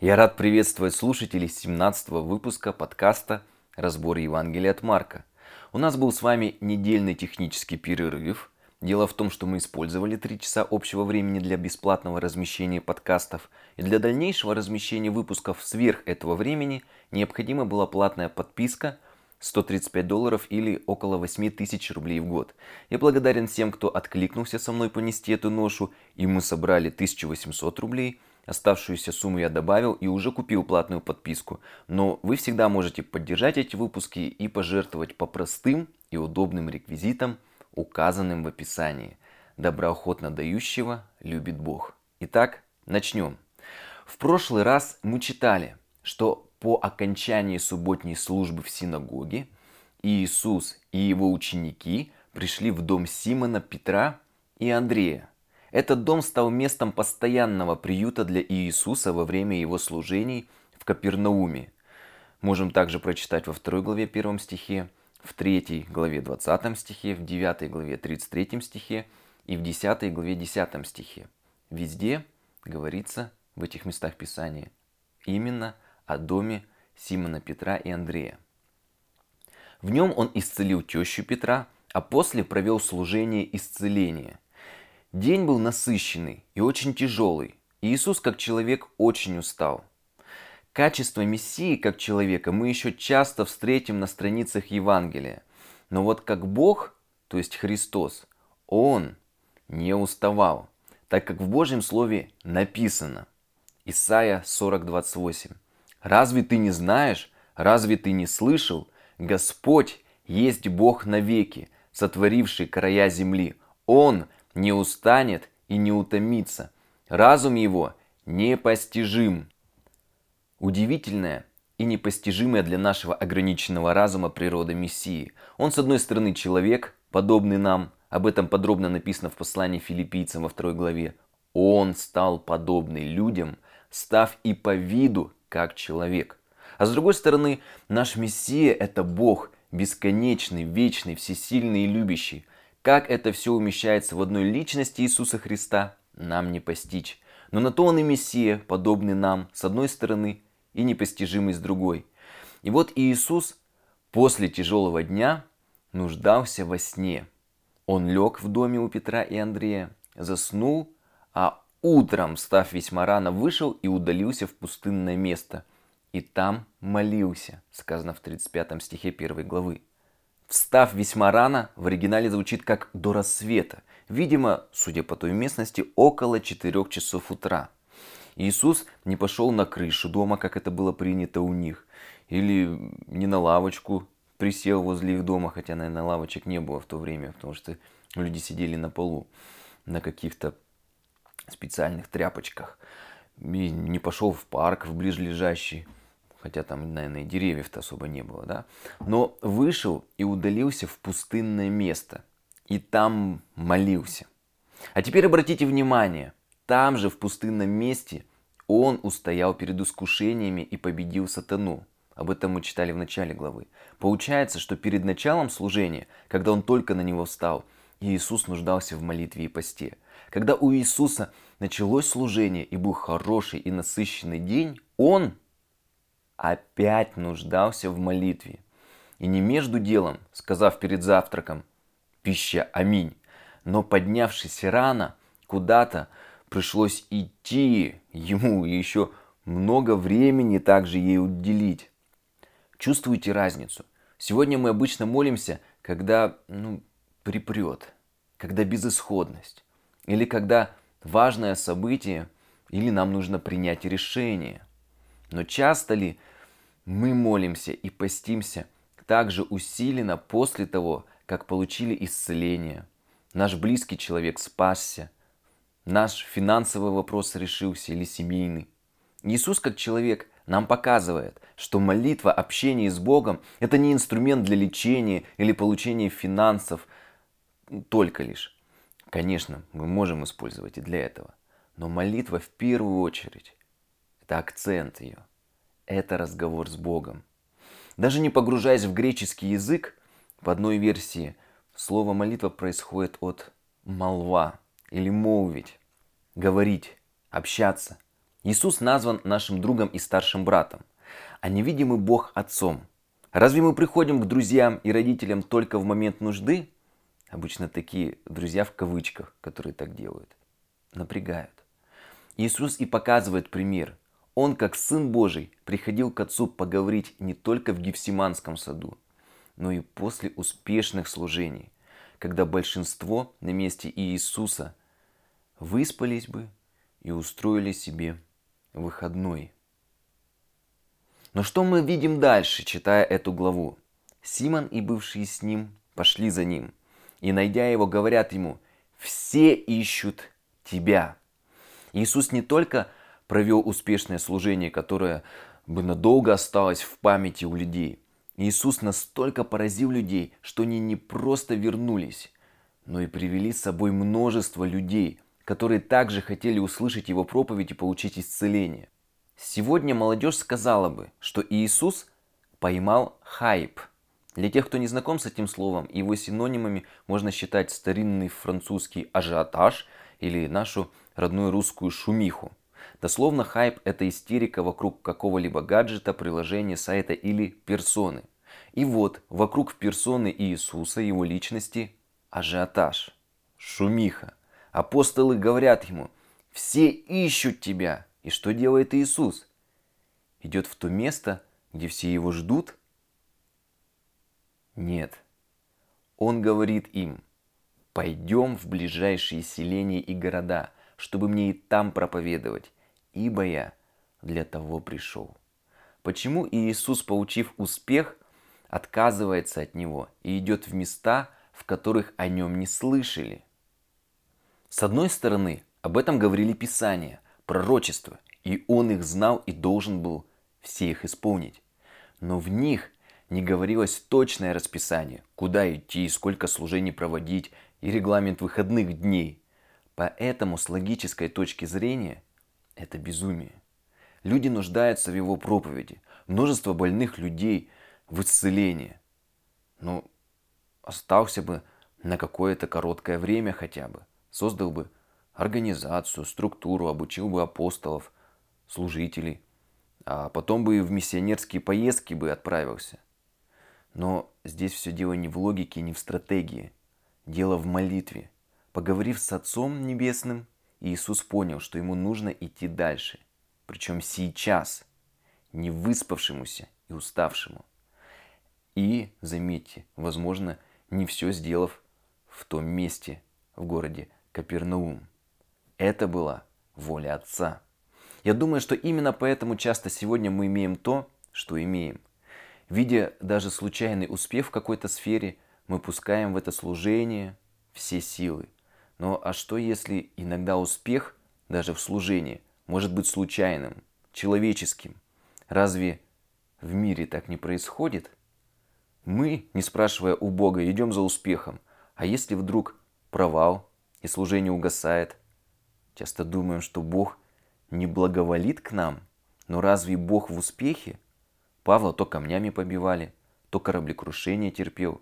Я рад приветствовать слушателей 17 выпуска подкаста «Разбор Евангелия от Марка». У нас был с вами недельный технический перерыв. Дело в том, что мы использовали 3 часа общего времени для бесплатного размещения подкастов. И для дальнейшего размещения выпусков сверх этого времени необходима была платная подписка – 135 долларов или около 8 тысяч рублей в год. Я благодарен всем, кто откликнулся со мной понести эту ношу, и мы собрали 1800 рублей. Оставшуюся сумму я добавил и уже купил платную подписку. Но вы всегда можете поддержать эти выпуски и пожертвовать по простым и удобным реквизитам, указанным в описании. Доброохотно дающего любит Бог. Итак, начнем. В прошлый раз мы читали, что по окончании субботней службы в синагоге Иисус и его ученики пришли в дом Симона, Петра и Андрея. Этот дом стал местом постоянного приюта для Иисуса во время его служений в Капернауме. Можем также прочитать во второй главе первом стихе, в третьей главе 20 стихе, в девятой главе 33 стихе и в десятой главе 10 стихе. Везде говорится в этих местах Писания именно о доме Симона Петра и Андрея. В нем он исцелил тещу Петра, а после провел служение исцеления. День был насыщенный и очень тяжелый. И Иисус как человек очень устал. Качество Мессии как человека мы еще часто встретим на страницах Евангелия. Но вот как Бог, то есть Христос, Он не уставал, так как в Божьем Слове написано. Исайя 40:28. Разве ты не знаешь, разве ты не слышал? Господь есть Бог навеки, сотворивший края земли. Он не устанет и не утомится. Разум его непостижим. Удивительная и непостижимая для нашего ограниченного разума природа Мессии. Он, с одной стороны, человек, подобный нам, об этом подробно написано в послании филиппийцам во второй главе. Он стал подобный людям, став и по виду как человек. А с другой стороны, наш Мессия – это Бог, бесконечный, вечный, всесильный и любящий. Как это все умещается в одной личности Иисуса Христа, нам не постичь. Но на то он и Мессия, подобный нам, с одной стороны, и непостижимый с другой. И вот Иисус после тяжелого дня нуждался во сне. Он лег в доме у Петра и Андрея, заснул, а Утром, став весьма рано, вышел и удалился в пустынное место. И там молился, сказано в 35 стихе 1 главы. Встав весьма рано, в оригинале звучит как «до рассвета». Видимо, судя по той местности, около 4 часов утра. Иисус не пошел на крышу дома, как это было принято у них, или не на лавочку присел возле их дома, хотя, наверное, лавочек не было в то время, потому что люди сидели на полу на каких-то специальных тряпочках. И не пошел в парк, в ближлежащий, хотя там, наверное, и деревьев-то особо не было, да. Но вышел и удалился в пустынное место. И там молился. А теперь обратите внимание, там же, в пустынном месте, он устоял перед искушениями и победил сатану. Об этом мы читали в начале главы. Получается, что перед началом служения, когда он только на него встал, Иисус нуждался в молитве и посте – когда у Иисуса началось служение и был хороший и насыщенный день, Он опять нуждался в молитве. И не между делом, сказав перед завтраком «Пища, аминь», но поднявшись рано куда-то, пришлось идти ему и еще много времени также ей уделить. Чувствуете разницу? Сегодня мы обычно молимся, когда ну, припрет, когда безысходность. Или когда важное событие, или нам нужно принять решение. Но часто ли мы молимся и постимся также усиленно после того, как получили исцеление, наш близкий человек спасся, наш финансовый вопрос решился или семейный. Иисус как человек нам показывает, что молитва, общение с Богом – это не инструмент для лечения или получения финансов только лишь. Конечно, мы можем использовать и для этого. Но молитва в первую очередь – это акцент ее. Это разговор с Богом. Даже не погружаясь в греческий язык, в одной версии слово молитва происходит от молва или молвить, говорить, общаться. Иисус назван нашим другом и старшим братом, а невидимый Бог отцом. Разве мы приходим к друзьям и родителям только в момент нужды? Обычно такие друзья в кавычках, которые так делают, напрягают. Иисус и показывает пример. Он, как Сын Божий, приходил к Отцу поговорить не только в Гефсиманском саду, но и после успешных служений, когда большинство на месте Иисуса выспались бы и устроили себе выходной. Но что мы видим дальше, читая эту главу? Симон и бывшие с ним пошли за ним, и, найдя его, говорят ему, «Все ищут тебя». Иисус не только провел успешное служение, которое бы надолго осталось в памяти у людей. Иисус настолько поразил людей, что они не просто вернулись, но и привели с собой множество людей, которые также хотели услышать Его проповедь и получить исцеление. Сегодня молодежь сказала бы, что Иисус поймал хайп. Для тех, кто не знаком с этим словом, его синонимами можно считать старинный французский ажиотаж или нашу родную русскую шумиху. Дословно хайп – это истерика вокруг какого-либо гаджета, приложения, сайта или персоны. И вот вокруг персоны Иисуса, его личности – ажиотаж, шумиха. Апостолы говорят ему, все ищут тебя. И что делает Иисус? Идет в то место, где все его ждут? Нет. Он говорит им, пойдем в ближайшие селения и города – чтобы мне и там проповедовать, ибо я для того пришел. Почему Иисус, получив успех, отказывается от него и идет в места, в которых о нем не слышали? С одной стороны, об этом говорили Писания, пророчества, и он их знал и должен был все их исполнить. Но в них не говорилось точное расписание, куда идти, сколько служений проводить и регламент выходных дней. Поэтому с логической точки зрения это безумие. Люди нуждаются в его проповеди. Множество больных людей в исцелении. Ну, остался бы на какое-то короткое время хотя бы. Создал бы организацию, структуру, обучил бы апостолов, служителей. А потом бы и в миссионерские поездки бы отправился. Но здесь все дело не в логике, не в стратегии. Дело в молитве – Поговорив с Отцом Небесным, Иисус понял, что ему нужно идти дальше. Причем сейчас, не выспавшемуся и уставшему. И, заметьте, возможно, не все сделав в том месте, в городе Капернаум. Это была воля Отца. Я думаю, что именно поэтому часто сегодня мы имеем то, что имеем. Видя даже случайный успех в какой-то сфере, мы пускаем в это служение все силы – но а что если иногда успех, даже в служении, может быть случайным, человеческим? Разве в мире так не происходит? Мы, не спрашивая у Бога, идем за успехом. А если вдруг провал и служение угасает? Часто думаем, что Бог не благоволит к нам. Но разве Бог в успехе? Павла то камнями побивали, то кораблекрушение терпел.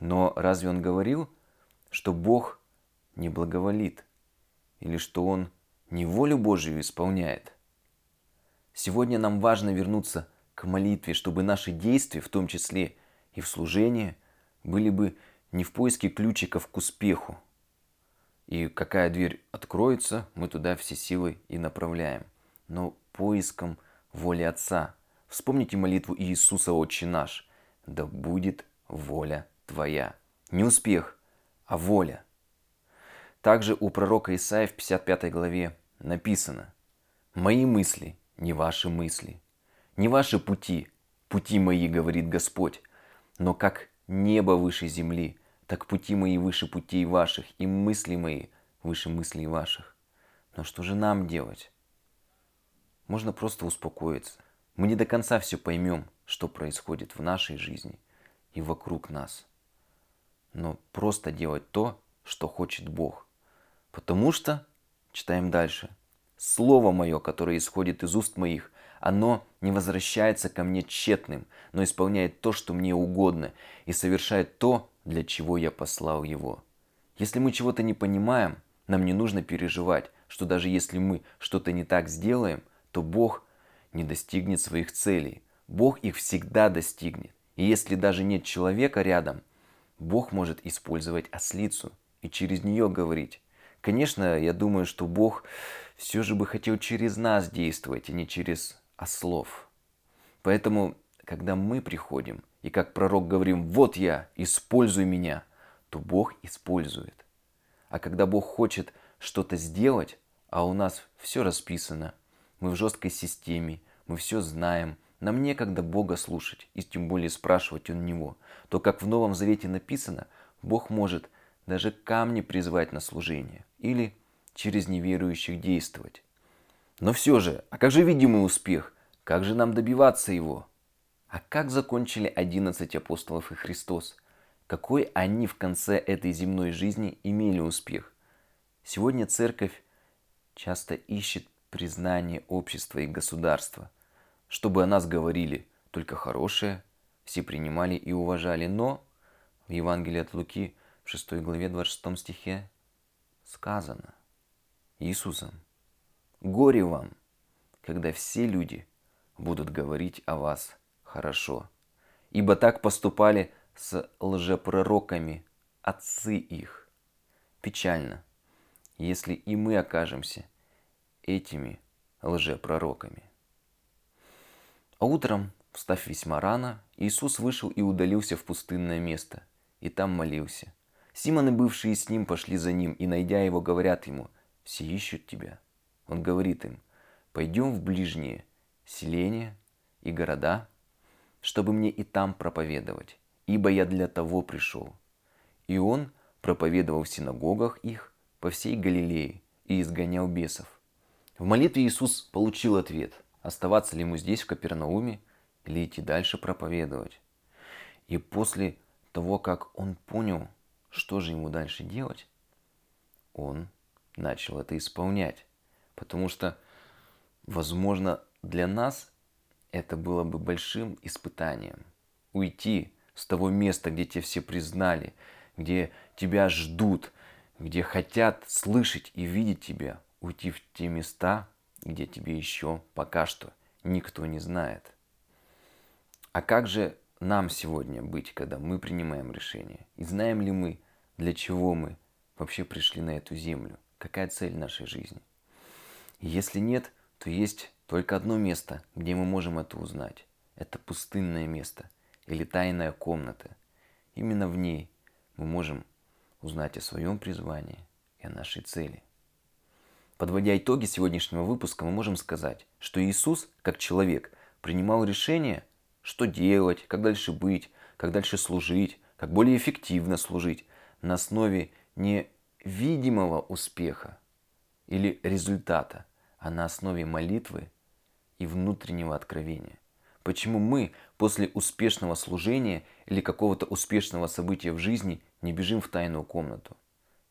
Но разве он говорил, что Бог не благоволит, или что он не волю Божию исполняет. Сегодня нам важно вернуться к молитве, чтобы наши действия, в том числе и в служении, были бы не в поиске ключиков к успеху. И какая дверь откроется, мы туда все силы и направляем. Но поиском воли Отца. Вспомните молитву Иисуса «Отче наш». «Да будет воля Твоя». Не успех, а воля – также у пророка Исаия в 55 главе написано «Мои мысли, не ваши мысли, не ваши пути, пути мои, говорит Господь, но как небо выше земли, так пути мои выше путей ваших, и мысли мои выше мыслей ваших». Но что же нам делать? Можно просто успокоиться. Мы не до конца все поймем, что происходит в нашей жизни и вокруг нас. Но просто делать то, что хочет Бог – Потому что, читаем дальше, Слово мое, которое исходит из уст моих, оно не возвращается ко мне тщетным, но исполняет то, что мне угодно, и совершает то, для чего я послал его. Если мы чего-то не понимаем, нам не нужно переживать, что даже если мы что-то не так сделаем, то Бог не достигнет своих целей. Бог их всегда достигнет. И если даже нет человека рядом, Бог может использовать ослицу и через нее говорить. Конечно, я думаю, что Бог все же бы хотел через нас действовать, а не через ослов. Поэтому, когда мы приходим и как пророк говорим, вот я, используй меня, то Бог использует. А когда Бог хочет что-то сделать, а у нас все расписано, мы в жесткой системе, мы все знаем, нам некогда Бога слушать, и тем более спрашивать у Него, то, как в Новом Завете написано, Бог может даже камни призвать на служение или через неверующих действовать. Но все же, а как же видимый успех? Как же нам добиваться его? А как закончили 11 апостолов и Христос? Какой они в конце этой земной жизни имели успех? Сегодня церковь часто ищет признание общества и государства, чтобы о нас говорили только хорошее, все принимали и уважали, но в Евангелии от Луки в 6 главе 26 стихе сказано Иисусом, «Горе вам, когда все люди будут говорить о вас хорошо, ибо так поступали с лжепророками отцы их. Печально, если и мы окажемся этими лжепророками». А утром, встав весьма рано, Иисус вышел и удалился в пустынное место, и там молился – Симоны, бывшие с ним, пошли за ним, и, найдя его, говорят ему, «Все ищут тебя». Он говорит им, «Пойдем в ближние селения и города, чтобы мне и там проповедовать, ибо я для того пришел». И он проповедовал в синагогах их по всей Галилее и изгонял бесов. В молитве Иисус получил ответ, оставаться ли ему здесь, в Капернауме, или идти дальше проповедовать. И после того, как он понял, что же ему дальше делать? Он начал это исполнять. Потому что, возможно, для нас это было бы большим испытанием. Уйти с того места, где тебя все признали, где тебя ждут, где хотят слышать и видеть тебя, уйти в те места, где тебе еще пока что никто не знает. А как же нам сегодня быть, когда мы принимаем решение? И знаем ли мы, для чего мы вообще пришли на эту землю? Какая цель нашей жизни? И если нет, то есть только одно место, где мы можем это узнать. Это пустынное место или тайная комната. Именно в ней мы можем узнать о своем призвании и о нашей цели. Подводя итоги сегодняшнего выпуска, мы можем сказать, что Иисус, как человек, принимал решение – что делать, как дальше быть, как дальше служить, как более эффективно служить на основе не видимого успеха или результата, а на основе молитвы и внутреннего откровения. Почему мы после успешного служения или какого-то успешного события в жизни не бежим в тайную комнату?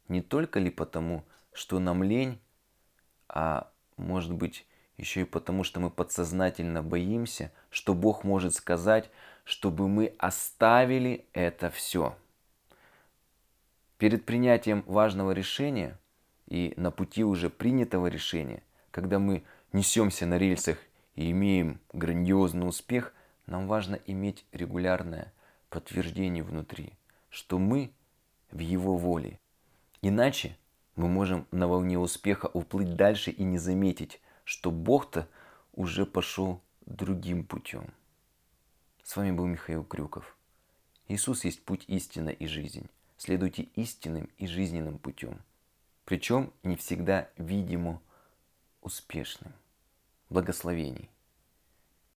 Не только ли потому, что нам лень, а может быть еще и потому, что мы подсознательно боимся, что Бог может сказать, чтобы мы оставили это все. Перед принятием важного решения и на пути уже принятого решения, когда мы несемся на рельсах и имеем грандиозный успех, нам важно иметь регулярное подтверждение внутри, что мы в Его воле. Иначе мы можем на волне успеха уплыть дальше и не заметить, что Бог-то уже пошел другим путем. С вами был Михаил Крюков. Иисус есть путь истина и жизнь. Следуйте истинным и жизненным путем. Причем не всегда видимо успешным. Благословений.